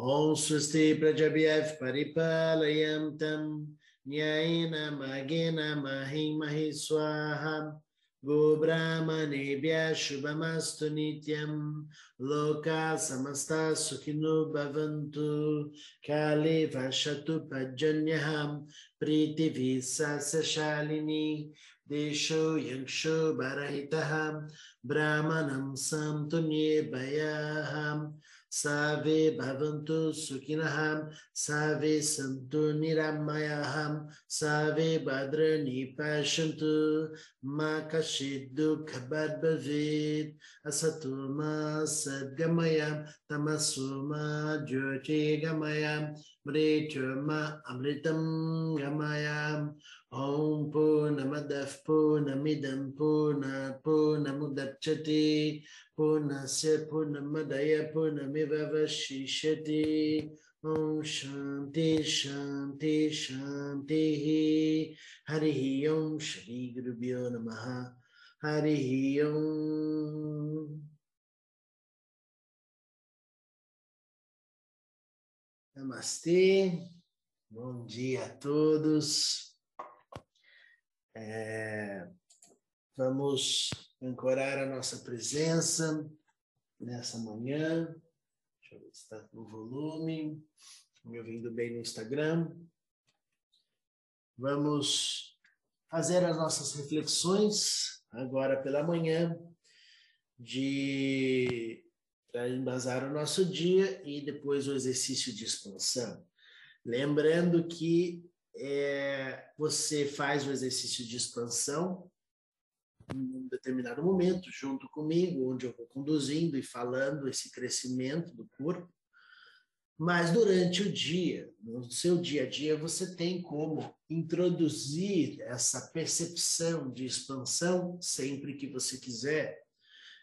ॐ स्वस्ति प्रजभ्यः परिपालयं तं न्यायेन मार्गेण महि महि स्वाहा गोब्राह्मणेभ्यः शुभमस्तु नित्यं लोकाः समस्ताः सुखिनो भवन्तु काले भषतु पर्जन्यः प्रीतिभिः सस्यशालिनी देशो यक्षो बरहितः ब्राह्मणं सन्तु निर्भयाः सर्वे भवन्तु सुखिनः सर्वे सन्तु निरामयाः सर्वे भद्राणि पश्यन्तु मा कश्चित् दुःखभाग् भवेत् असतु मा सद्गमय तमसो मा ज्योतिर्गमय Mrichuma Amritam Gamayam. Om Punamadav Punamidam Puna Punamudachati Punasya Punamadaya Punamivavashishati Om Shanti Shanti Shanti hari Om Shri Gurubhyo Namaha. Hari Om. Namastê, bom dia a todos. É, vamos ancorar a nossa presença nessa manhã. Deixa eu ver se está no volume. Me ouvindo bem no Instagram. Vamos fazer as nossas reflexões agora pela manhã de para embasar o nosso dia e depois o exercício de expansão. Lembrando que é, você faz o exercício de expansão em um determinado momento, junto comigo, onde eu vou conduzindo e falando esse crescimento do corpo. Mas durante o dia, no seu dia a dia, você tem como introduzir essa percepção de expansão sempre que você quiser.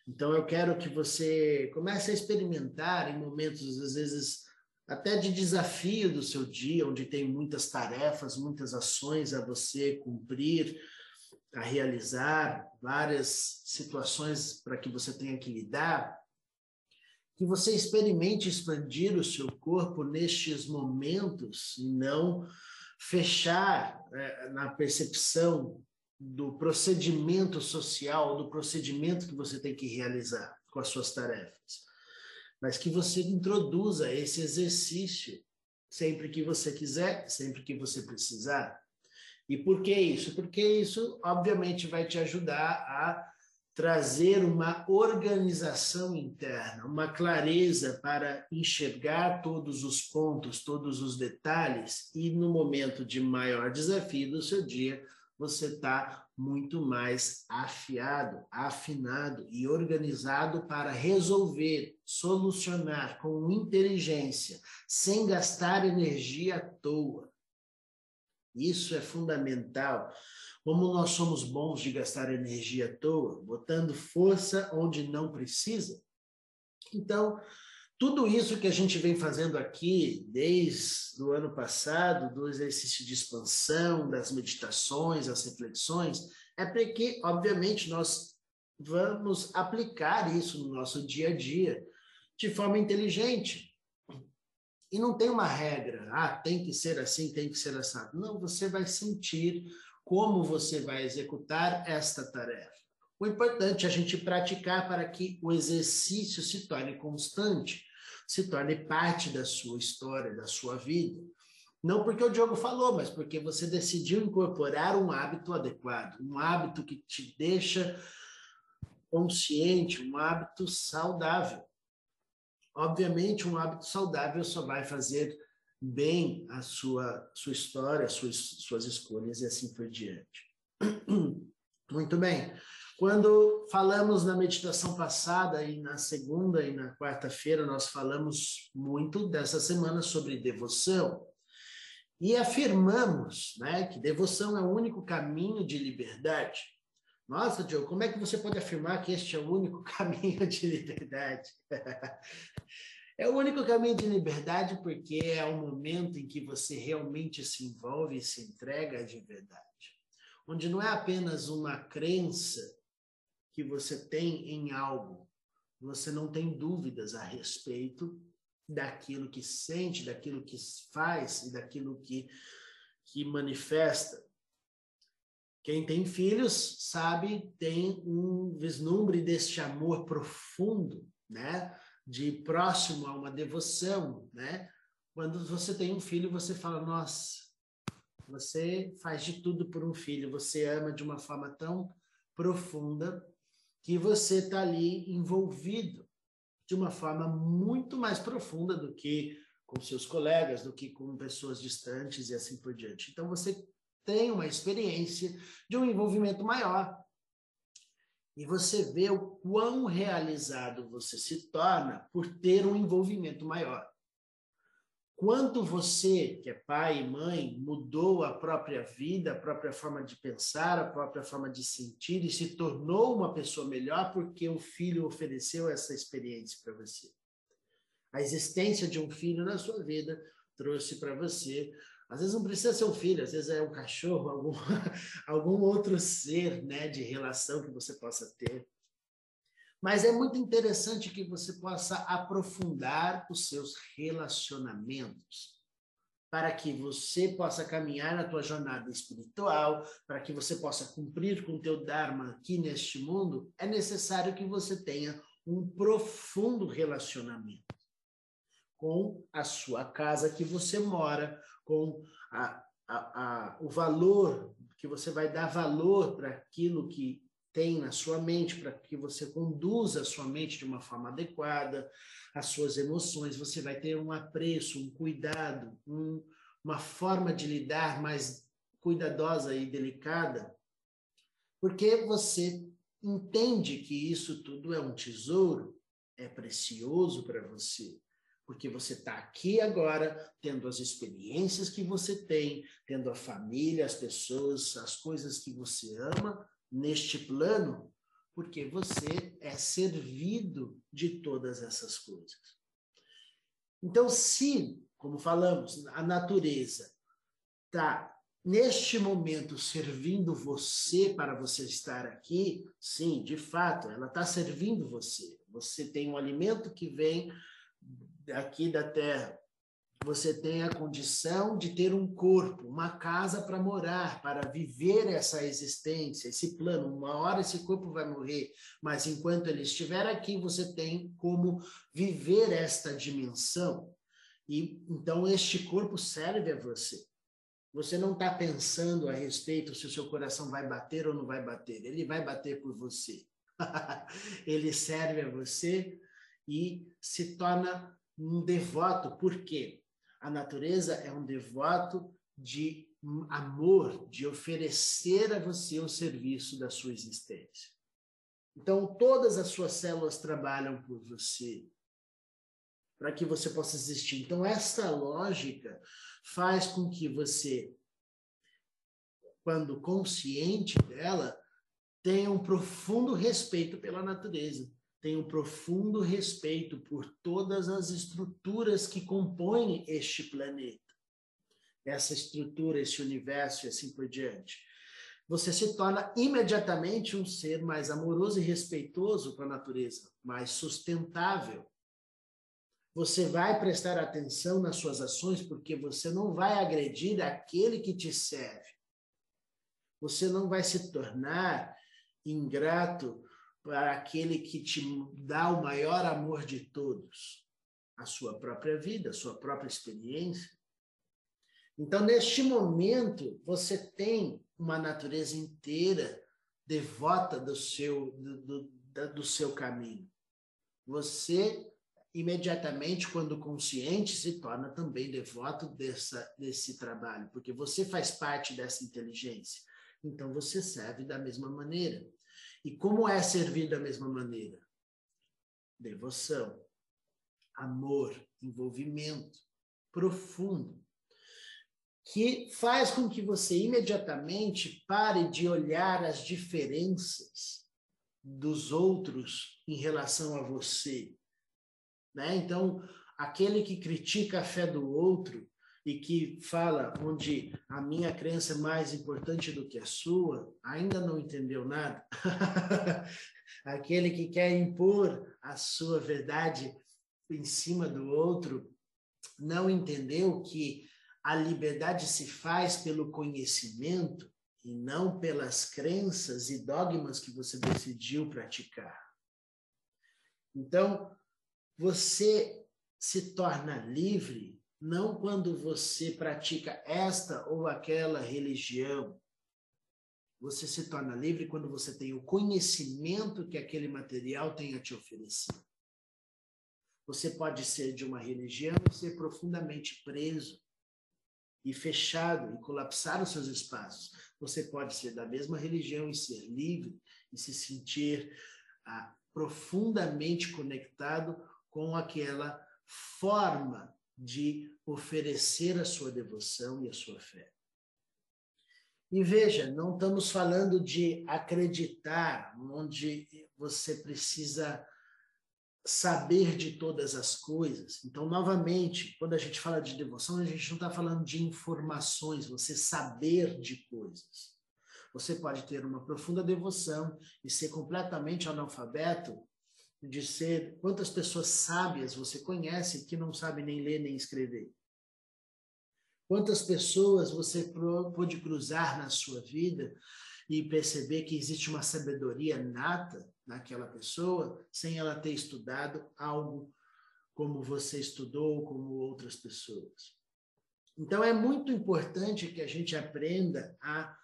Então, eu quero que você comece a experimentar em momentos, às vezes, até de desafio do seu dia, onde tem muitas tarefas, muitas ações a você cumprir, a realizar, várias situações para que você tenha que lidar, que você experimente expandir o seu corpo nestes momentos e não fechar é, na percepção do procedimento social, do procedimento que você tem que realizar com as suas tarefas. Mas que você introduza esse exercício sempre que você quiser, sempre que você precisar. E por que isso? Porque isso, obviamente, vai te ajudar a trazer uma organização interna, uma clareza para enxergar todos os pontos, todos os detalhes, e no momento de maior desafio do seu dia, você está muito mais afiado, afinado e organizado para resolver, solucionar com inteligência, sem gastar energia à toa. Isso é fundamental. Como nós somos bons de gastar energia à toa, botando força onde não precisa. Então, tudo isso que a gente vem fazendo aqui desde o ano passado, do exercício de expansão, das meditações, as reflexões, é porque, obviamente, nós vamos aplicar isso no nosso dia a dia de forma inteligente. E não tem uma regra, ah, tem que ser assim, tem que ser assim. Não, você vai sentir como você vai executar esta tarefa. O importante é a gente praticar para que o exercício se torne constante se torne parte da sua história, da sua vida. Não porque o Diogo falou, mas porque você decidiu incorporar um hábito adequado, um hábito que te deixa consciente, um hábito saudável. Obviamente, um hábito saudável só vai fazer bem a sua, sua história, suas, suas escolhas e assim por diante. Muito bem. Quando falamos na meditação passada e na segunda e na quarta-feira, nós falamos muito dessa semana sobre devoção. E afirmamos né, que devoção é o único caminho de liberdade. Nossa, Diogo, como é que você pode afirmar que este é o único caminho de liberdade? é o único caminho de liberdade porque é o momento em que você realmente se envolve e se entrega de verdade. Onde não é apenas uma crença que você tem em algo, você não tem dúvidas a respeito daquilo que sente, daquilo que faz e daquilo que, que manifesta. Quem tem filhos sabe, tem um vislumbre deste amor profundo, né? De próximo a uma devoção, né? Quando você tem um filho, você fala: Nossa, você faz de tudo por um filho, você ama de uma forma tão profunda que você está ali envolvido de uma forma muito mais profunda do que com seus colegas, do que com pessoas distantes e assim por diante. Então você tem uma experiência de um envolvimento maior. E você vê o quão realizado você se torna por ter um envolvimento maior. Quanto você, que é pai e mãe, mudou a própria vida, a própria forma de pensar, a própria forma de sentir e se tornou uma pessoa melhor porque o filho ofereceu essa experiência para você. A existência de um filho na sua vida trouxe para você. Às vezes não precisa ser um filho, às vezes é um cachorro, algum, algum outro ser né, de relação que você possa ter. Mas é muito interessante que você possa aprofundar os seus relacionamentos para que você possa caminhar na tua jornada espiritual, para que você possa cumprir com o teu dharma aqui neste mundo, é necessário que você tenha um profundo relacionamento com a sua casa que você mora, com a, a, a, o valor que você vai dar valor para aquilo que tem na sua mente, para que você conduza a sua mente de uma forma adequada, as suas emoções, você vai ter um apreço, um cuidado, um, uma forma de lidar mais cuidadosa e delicada, porque você entende que isso tudo é um tesouro, é precioso para você porque você está aqui agora, tendo as experiências que você tem, tendo a família, as pessoas, as coisas que você ama, neste plano, porque você é servido de todas essas coisas. Então, se, como falamos, a natureza está neste momento servindo você para você estar aqui, sim, de fato, ela está servindo você. Você tem um alimento que vem aqui da terra, você tem a condição de ter um corpo, uma casa para morar, para viver essa existência, esse plano. Uma hora esse corpo vai morrer, mas enquanto ele estiver aqui, você tem como viver esta dimensão. E então este corpo serve a você. Você não está pensando a respeito se o seu coração vai bater ou não vai bater. Ele vai bater por você. ele serve a você e se torna um devoto. Por quê? A natureza é um devoto de amor, de oferecer a você o serviço da sua existência. Então, todas as suas células trabalham por você, para que você possa existir. Então, esta lógica faz com que você, quando consciente dela, tenha um profundo respeito pela natureza tenho profundo respeito por todas as estruturas que compõem este planeta, essa estrutura, esse universo e assim por diante. Você se torna imediatamente um ser mais amoroso e respeitoso com a natureza, mais sustentável. Você vai prestar atenção nas suas ações porque você não vai agredir aquele que te serve. Você não vai se tornar ingrato para aquele que te dá o maior amor de todos, a sua própria vida, a sua própria experiência. Então, neste momento, você tem uma natureza inteira devota do seu, do, do, do seu caminho. Você, imediatamente, quando consciente, se torna também devoto dessa, desse trabalho, porque você faz parte dessa inteligência. Então, você serve da mesma maneira. E como é servir da mesma maneira? Devoção, amor, envolvimento profundo, que faz com que você imediatamente pare de olhar as diferenças dos outros em relação a você. Né? Então, aquele que critica a fé do outro e que fala onde a minha crença é mais importante do que a sua, ainda não entendeu nada. Aquele que quer impor a sua verdade em cima do outro, não entendeu que a liberdade se faz pelo conhecimento e não pelas crenças e dogmas que você decidiu praticar. Então, você se torna livre não quando você pratica esta ou aquela religião. Você se torna livre quando você tem o conhecimento que aquele material tem a te oferecer. Você pode ser de uma religião e ser profundamente preso e fechado e colapsar os seus espaços. Você pode ser da mesma religião e ser livre e se sentir ah, profundamente conectado com aquela forma de oferecer a sua devoção e a sua fé. E veja, não estamos falando de acreditar, onde você precisa saber de todas as coisas. Então, novamente, quando a gente fala de devoção, a gente não está falando de informações, você saber de coisas. Você pode ter uma profunda devoção e ser completamente analfabeto de ser quantas pessoas sábias você conhece que não sabem nem ler nem escrever. Quantas pessoas você pode cruzar na sua vida e perceber que existe uma sabedoria nata naquela pessoa sem ela ter estudado algo como você estudou, como outras pessoas. Então é muito importante que a gente aprenda a,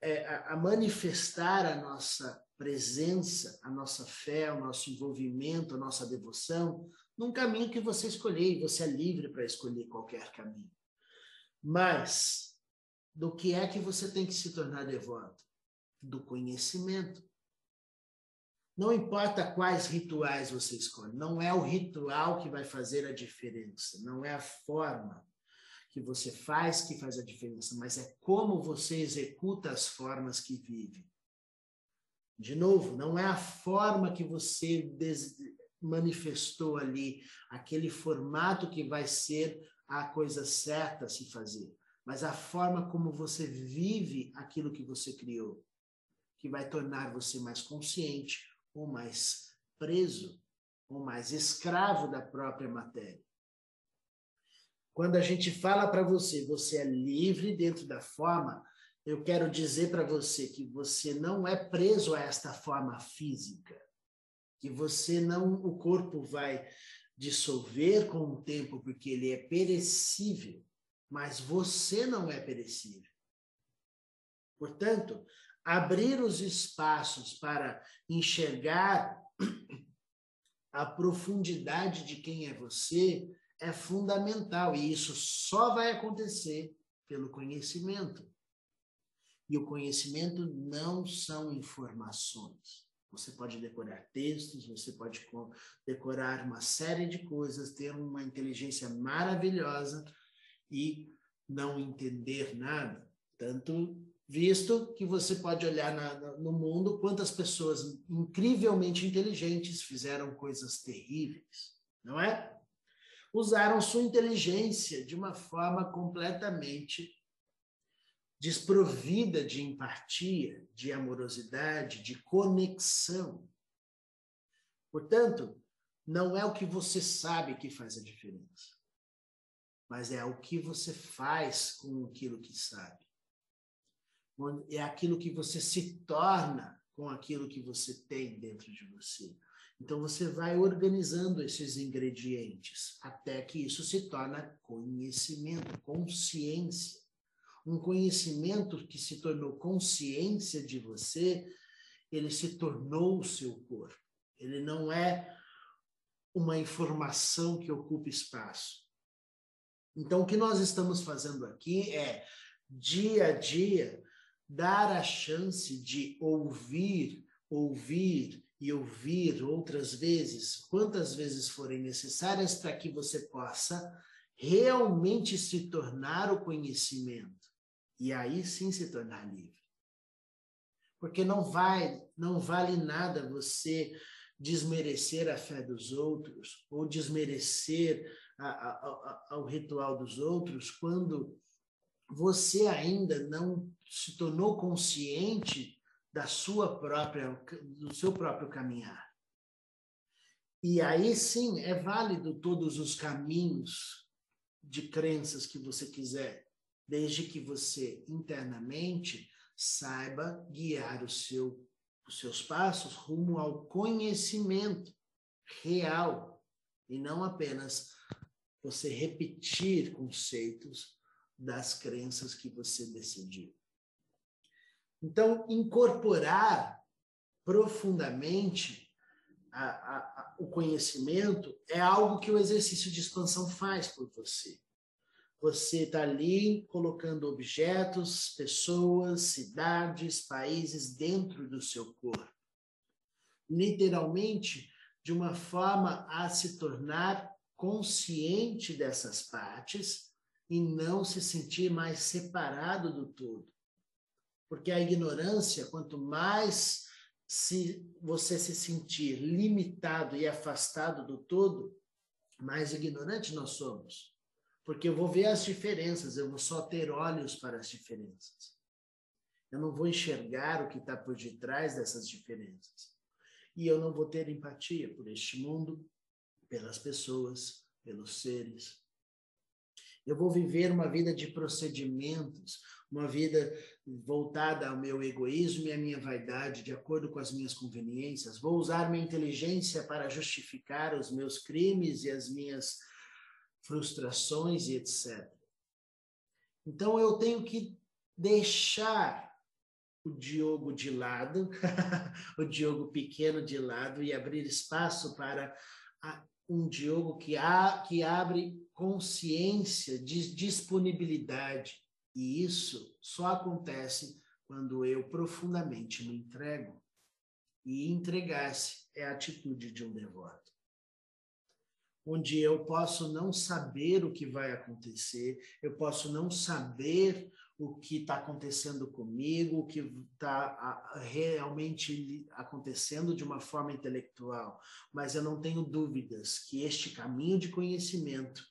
é, a manifestar a nossa presença, a nossa fé, o nosso envolvimento, a nossa devoção num caminho que você escolher e você é livre para escolher qualquer caminho. Mas do que é que você tem que se tornar devoto? Do conhecimento. Não importa quais rituais você escolhe, não é o ritual que vai fazer a diferença, não é a forma que você faz que faz a diferença, mas é como você executa as formas que vive. De novo, não é a forma que você manifestou ali, aquele formato que vai ser a coisa certa a se fazer, mas a forma como você vive aquilo que você criou, que vai tornar você mais consciente ou mais preso ou mais escravo da própria matéria. Quando a gente fala para você, você é livre dentro da forma, eu quero dizer para você que você não é preso a esta forma física, que você não, o corpo vai dissolver com o tempo porque ele é perecível mas você não é perecível. Portanto, abrir os espaços para enxergar a profundidade de quem é você é fundamental e isso só vai acontecer pelo conhecimento. E o conhecimento não são informações. Você pode decorar textos, você pode decorar uma série de coisas, ter uma inteligência maravilhosa, e não entender nada. Tanto visto que você pode olhar na, no mundo quantas pessoas incrivelmente inteligentes fizeram coisas terríveis, não é? Usaram sua inteligência de uma forma completamente desprovida de empatia, de amorosidade, de conexão. Portanto, não é o que você sabe que faz a diferença mas é o que você faz com aquilo que sabe. É aquilo que você se torna com aquilo que você tem dentro de você. Então você vai organizando esses ingredientes até que isso se torna conhecimento, consciência. Um conhecimento que se tornou consciência de você, ele se tornou o seu corpo. Ele não é uma informação que ocupa espaço. Então, o que nós estamos fazendo aqui é, dia a dia, dar a chance de ouvir, ouvir e ouvir outras vezes, quantas vezes forem necessárias, para que você possa realmente se tornar o conhecimento e aí sim se tornar livre. Porque não vai, não vale nada você desmerecer a fé dos outros ou desmerecer a, a, ao ritual dos outros quando você ainda não se tornou consciente da sua própria do seu próprio caminhar. E aí sim é válido todos os caminhos de crenças que você quiser, desde que você internamente saiba guiar o seu, os seus passos rumo ao conhecimento real e não apenas você repetir conceitos das crenças que você decidiu. Então, incorporar profundamente a, a, a, o conhecimento é algo que o exercício de expansão faz por você. Você está ali colocando objetos, pessoas, cidades, países dentro do seu corpo. Literalmente, de uma forma a se tornar consciente dessas partes e não se sentir mais separado do todo. Porque a ignorância, quanto mais se você se sentir limitado e afastado do todo, mais ignorante nós somos. Porque eu vou ver as diferenças, eu vou só ter olhos para as diferenças. Eu não vou enxergar o que está por detrás dessas diferenças. E eu não vou ter empatia por este mundo, pelas pessoas, pelos seres. Eu vou viver uma vida de procedimentos, uma vida voltada ao meu egoísmo e à minha vaidade, de acordo com as minhas conveniências. Vou usar minha inteligência para justificar os meus crimes e as minhas frustrações e etc. Então eu tenho que deixar o Diogo de lado, o Diogo pequeno de lado e abrir espaço para um Diogo que, há, que abre consciência de disponibilidade e isso só acontece quando eu profundamente me entrego. E entregar-se é a atitude de um devoto. Onde eu posso não saber o que vai acontecer, eu posso não saber o que está acontecendo comigo, o que está realmente acontecendo de uma forma intelectual, mas eu não tenho dúvidas que este caminho de conhecimento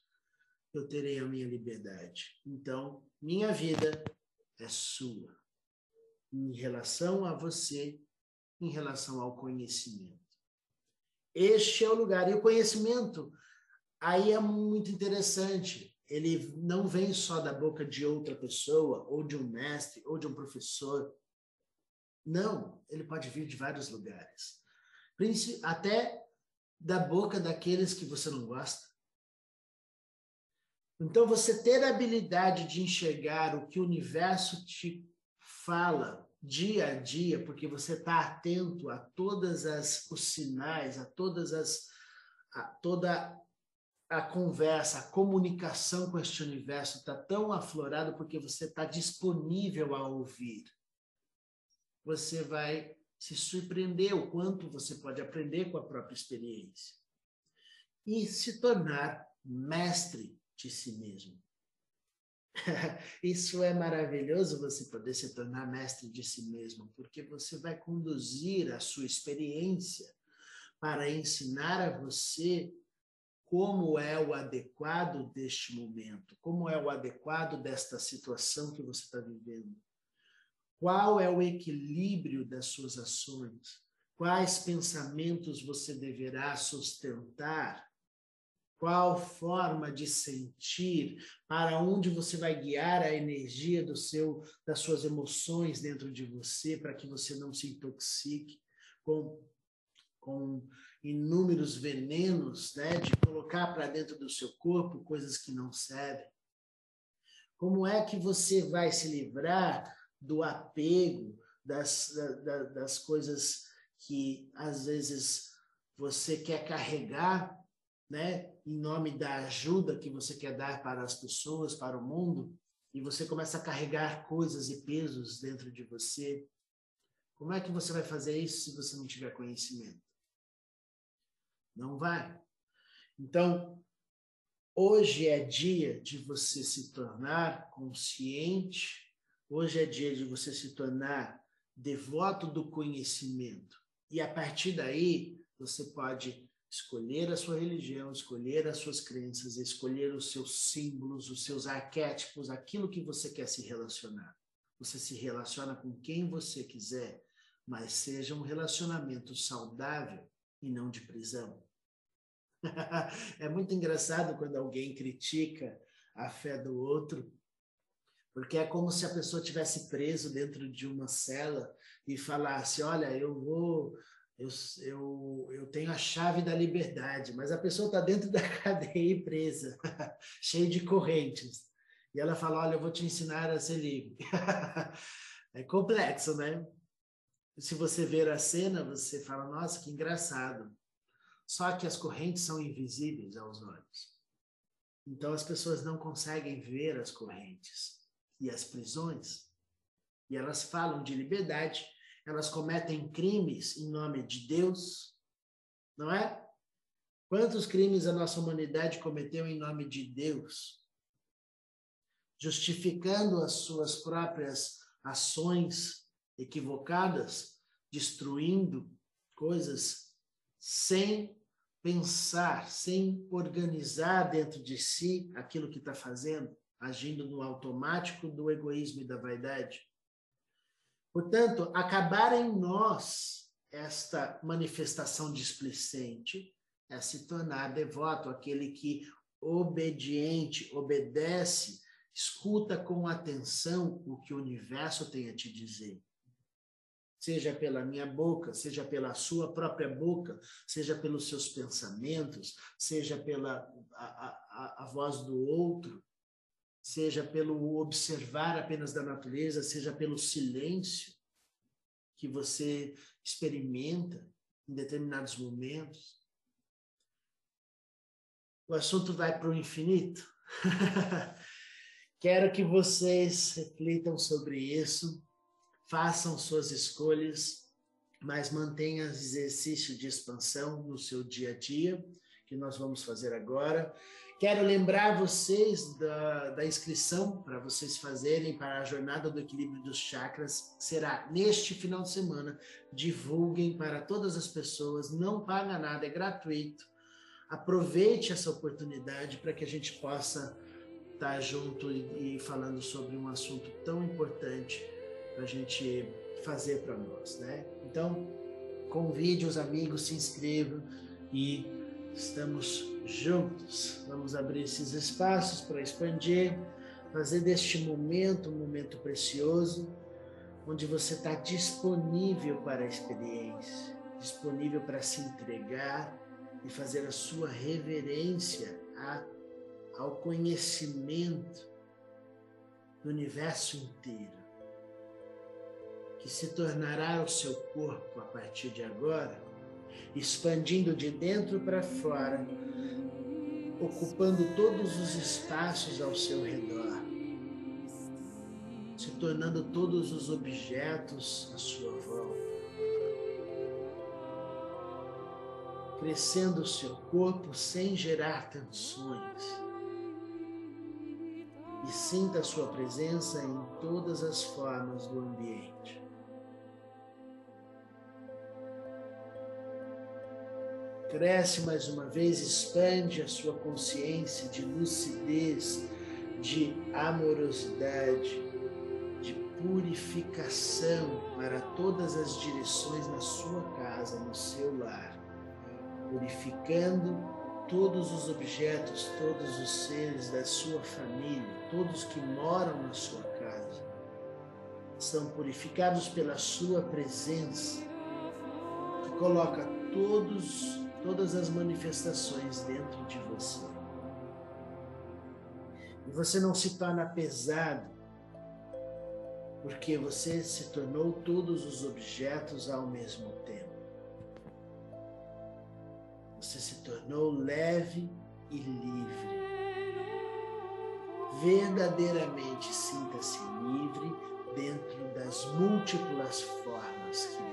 eu terei a minha liberdade. Então, minha vida é sua, em relação a você, em relação ao conhecimento. Este é o lugar. E o conhecimento, aí é muito interessante. Ele não vem só da boca de outra pessoa, ou de um mestre, ou de um professor. Não, ele pode vir de vários lugares. Até da boca daqueles que você não gosta então, você ter a habilidade de enxergar o que o universo te fala dia a dia, porque você está atento a todas as os sinais, a todas as a toda a conversa, a comunicação com este universo está tão aflorado porque você está disponível a ouvir. Você vai se surpreender o quanto você pode aprender com a própria experiência e se tornar mestre de si mesmo. Isso é maravilhoso você poder se tornar mestre de si mesmo, porque você vai conduzir a sua experiência para ensinar a você como é o adequado deste momento, como é o adequado desta situação que você está vivendo. Qual é o equilíbrio das suas ações? Quais pensamentos você deverá sustentar qual forma de sentir, para onde você vai guiar a energia do seu, das suas emoções dentro de você, para que você não se intoxique com, com inúmeros venenos, né, de colocar para dentro do seu corpo coisas que não servem. Como é que você vai se livrar do apego, das, da, das coisas que às vezes você quer carregar né, em nome da ajuda que você quer dar para as pessoas, para o mundo, e você começa a carregar coisas e pesos dentro de você, como é que você vai fazer isso se você não tiver conhecimento? Não vai. Então, hoje é dia de você se tornar consciente, hoje é dia de você se tornar devoto do conhecimento. E a partir daí, você pode escolher a sua religião, escolher as suas crenças, escolher os seus símbolos, os seus arquétipos, aquilo que você quer se relacionar. Você se relaciona com quem você quiser, mas seja um relacionamento saudável e não de prisão. é muito engraçado quando alguém critica a fé do outro, porque é como se a pessoa tivesse preso dentro de uma cela e falasse: Olha, eu vou. Eu, eu, eu tenho a chave da liberdade, mas a pessoa está dentro da cadeia presa, cheia de correntes. E ela fala: Olha, eu vou te ensinar a ser livre. é complexo, né? Se você ver a cena, você fala: Nossa, que engraçado. Só que as correntes são invisíveis aos olhos. Então as pessoas não conseguem ver as correntes e as prisões. E elas falam de liberdade, elas cometem crimes em nome de Deus, não é? Quantos crimes a nossa humanidade cometeu em nome de Deus? Justificando as suas próprias ações equivocadas, destruindo coisas sem pensar, sem organizar dentro de si aquilo que está fazendo, agindo no automático do egoísmo e da vaidade. Portanto, acabar em nós esta manifestação displicente é se tornar devoto, aquele que obediente, obedece, escuta com atenção o que o universo tem a te dizer seja pela minha boca, seja pela sua própria boca, seja pelos seus pensamentos, seja pela a, a, a voz do outro, seja pelo observar apenas da natureza, seja pelo silêncio que você experimenta em determinados momentos. O assunto vai para o infinito. Quero que vocês reflitam sobre isso façam suas escolhas, mas mantenha exercício de expansão no seu dia a dia, que nós vamos fazer agora. Quero lembrar vocês da, da inscrição para vocês fazerem para a Jornada do Equilíbrio dos Chakras. Será neste final de semana. Divulguem para todas as pessoas, não paga nada, é gratuito. Aproveite essa oportunidade para que a gente possa estar junto e, e falando sobre um assunto tão importante para a gente fazer para nós, né? Então, convide os amigos, se inscrevam e estamos juntos. Vamos abrir esses espaços para expandir, fazer deste momento um momento precioso, onde você está disponível para a experiência, disponível para se entregar e fazer a sua reverência a, ao conhecimento do universo inteiro que se tornará o seu corpo a partir de agora, expandindo de dentro para fora, ocupando todos os espaços ao seu redor, se tornando todos os objetos à sua volta. Crescendo o seu corpo sem gerar tensões e sinta a sua presença em todas as formas do ambiente. Cresce mais uma vez, expande a sua consciência de lucidez, de amorosidade, de purificação para todas as direções na sua casa, no seu lar, purificando todos os objetos, todos os seres da sua família, todos que moram na sua casa, são purificados pela sua presença, que coloca todos todas as manifestações dentro de você. E você não se torna pesado, porque você se tornou todos os objetos ao mesmo tempo. Você se tornou leve e livre. Verdadeiramente sinta-se livre dentro das múltiplas formas que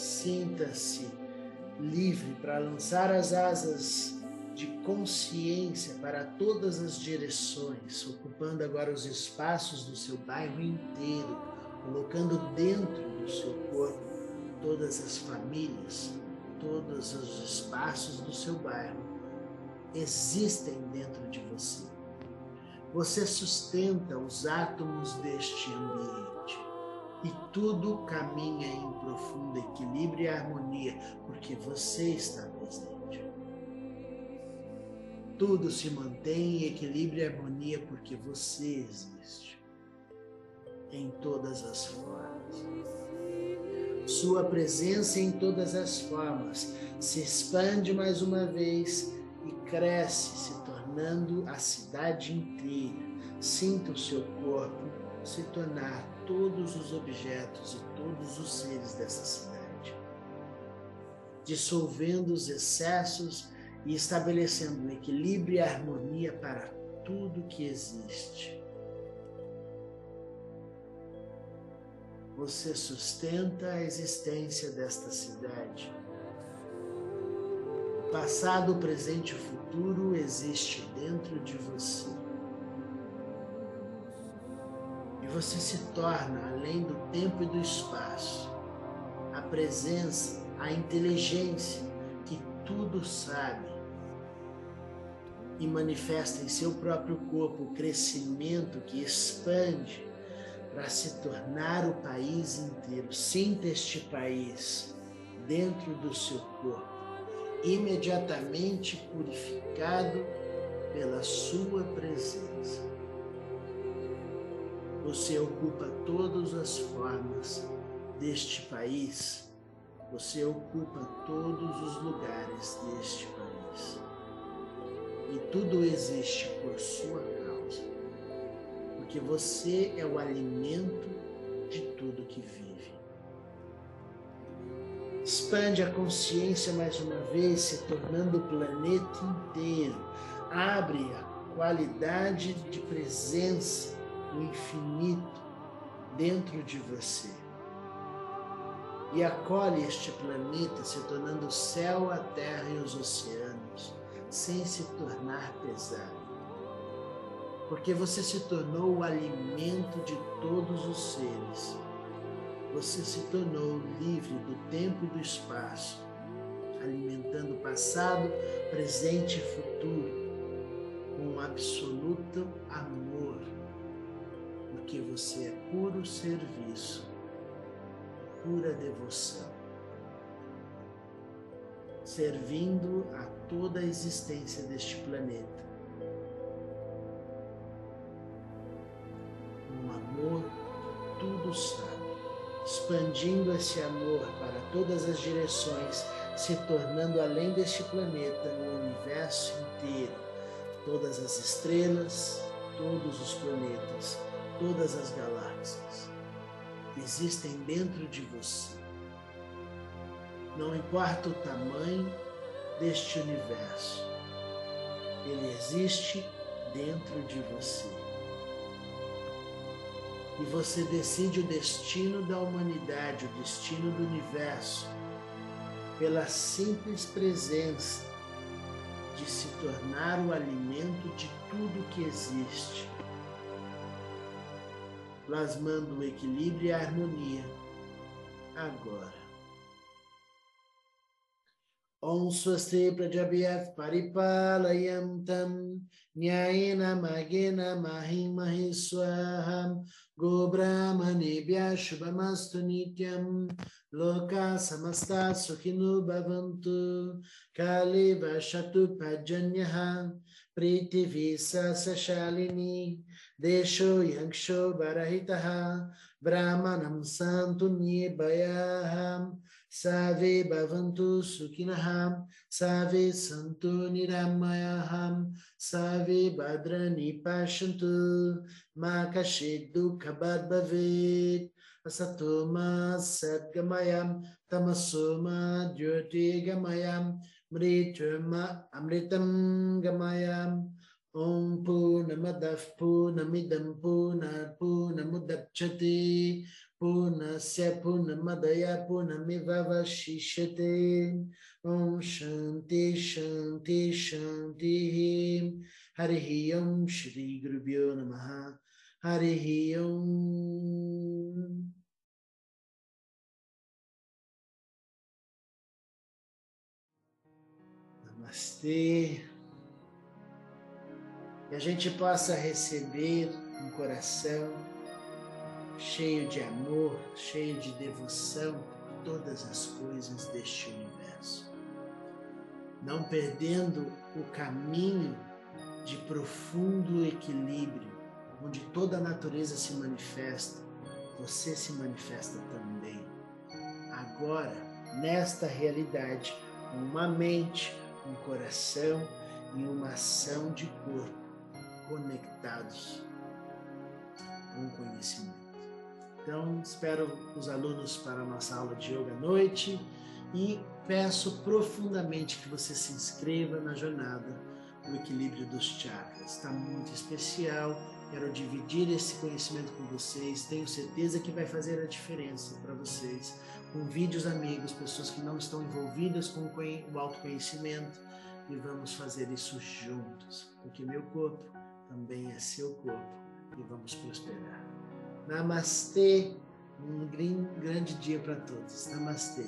Sinta-se livre para lançar as asas de consciência para todas as direções, ocupando agora os espaços do seu bairro inteiro, colocando dentro do seu corpo todas as famílias, todos os espaços do seu bairro existem dentro de você. Você sustenta os átomos deste ambiente E tudo caminha em profundo equilíbrio e harmonia, porque você está presente. Tudo se mantém em equilíbrio e harmonia, porque você existe. Em todas as formas. Sua presença em todas as formas se expande mais uma vez e cresce, se tornando a cidade inteira. Sinta o seu corpo se tornar todos os objetos e todos os seres dessa cidade, dissolvendo os excessos e estabelecendo equilíbrio e harmonia para tudo que existe. Você sustenta a existência desta cidade. O passado, o presente e o futuro existe dentro de você. Você se torna, além do tempo e do espaço, a presença, a inteligência que tudo sabe e manifesta em seu próprio corpo o crescimento que expande para se tornar o país inteiro. Sinta este país dentro do seu corpo, imediatamente purificado pela sua presença. Você ocupa todas as formas deste país, você ocupa todos os lugares deste país. E tudo existe por sua causa porque você é o alimento de tudo que vive. Expande a consciência mais uma vez, se tornando o planeta inteiro. Abre a qualidade de presença do infinito dentro de você. E acolhe este planeta, se tornando o céu, a terra e os oceanos, sem se tornar pesado porque você se tornou o alimento de todos os seres. Você se tornou livre do tempo e do espaço, alimentando o passado, presente e futuro com absoluto amor, porque você é puro serviço, pura devoção, servindo a toda a existência deste planeta. Amor que tudo sabe, expandindo esse amor para todas as direções, se tornando além deste planeta no universo inteiro, todas as estrelas, todos os planetas, todas as galáxias. Existem dentro de você. Não importa o tamanho deste universo, ele existe dentro de você. E você decide o destino da humanidade, o destino do universo, pela simples presença de se tornar o alimento de tudo que existe, plasmando o equilíbrio e a harmonia agora. Om Swasti Prajabhyat Paripalayam Tam Nyayena Magena Mahi Mahi Swaham Gobrahmanebhya Shubhamastu Nityam Loka Samasta Sukhinu Bhavantu Kali Vashatu Pajanyaha Priti Visa Sashalini देशो यक्षो बरहितः ब्राह्मणं सन्तु निर्भयाः, सर्वे भवन्तु सुखिनः, सर्वे सन्तु निरामयाः, सर्वे भद्राणि पश्यन्तु मा कश्चित् दुःखभाग् भवेत् असतो मा सद्गमयं, तमसो मा ज्योतिर्गमयं, मृत्युर्मा अमृतं गमयम्। Om Purnamadav Purnamidam Purnat Purnamudapchati, Purnasya Purnamadaya Purnamivavashishate Om Shanti Shanti Shanti Harihi Om Shri Gurubhyo Namaha Harihi Om Namastê que a gente possa receber um coração cheio de amor, cheio de devoção por todas as coisas deste universo. Não perdendo o caminho de profundo equilíbrio, onde toda a natureza se manifesta, você se manifesta também. Agora, nesta realidade, uma mente, um coração e uma ação de corpo conectados com o conhecimento. Então, espero os alunos para a nossa aula de yoga à noite e peço profundamente que você se inscreva na jornada do equilíbrio dos chakras. Está muito especial. Quero dividir esse conhecimento com vocês. Tenho certeza que vai fazer a diferença para vocês. Convide os amigos, pessoas que não estão envolvidas com o autoconhecimento e vamos fazer isso juntos, porque meu corpo também é seu corpo e vamos prosperar. Namastê, um grande dia para todos. Namastê.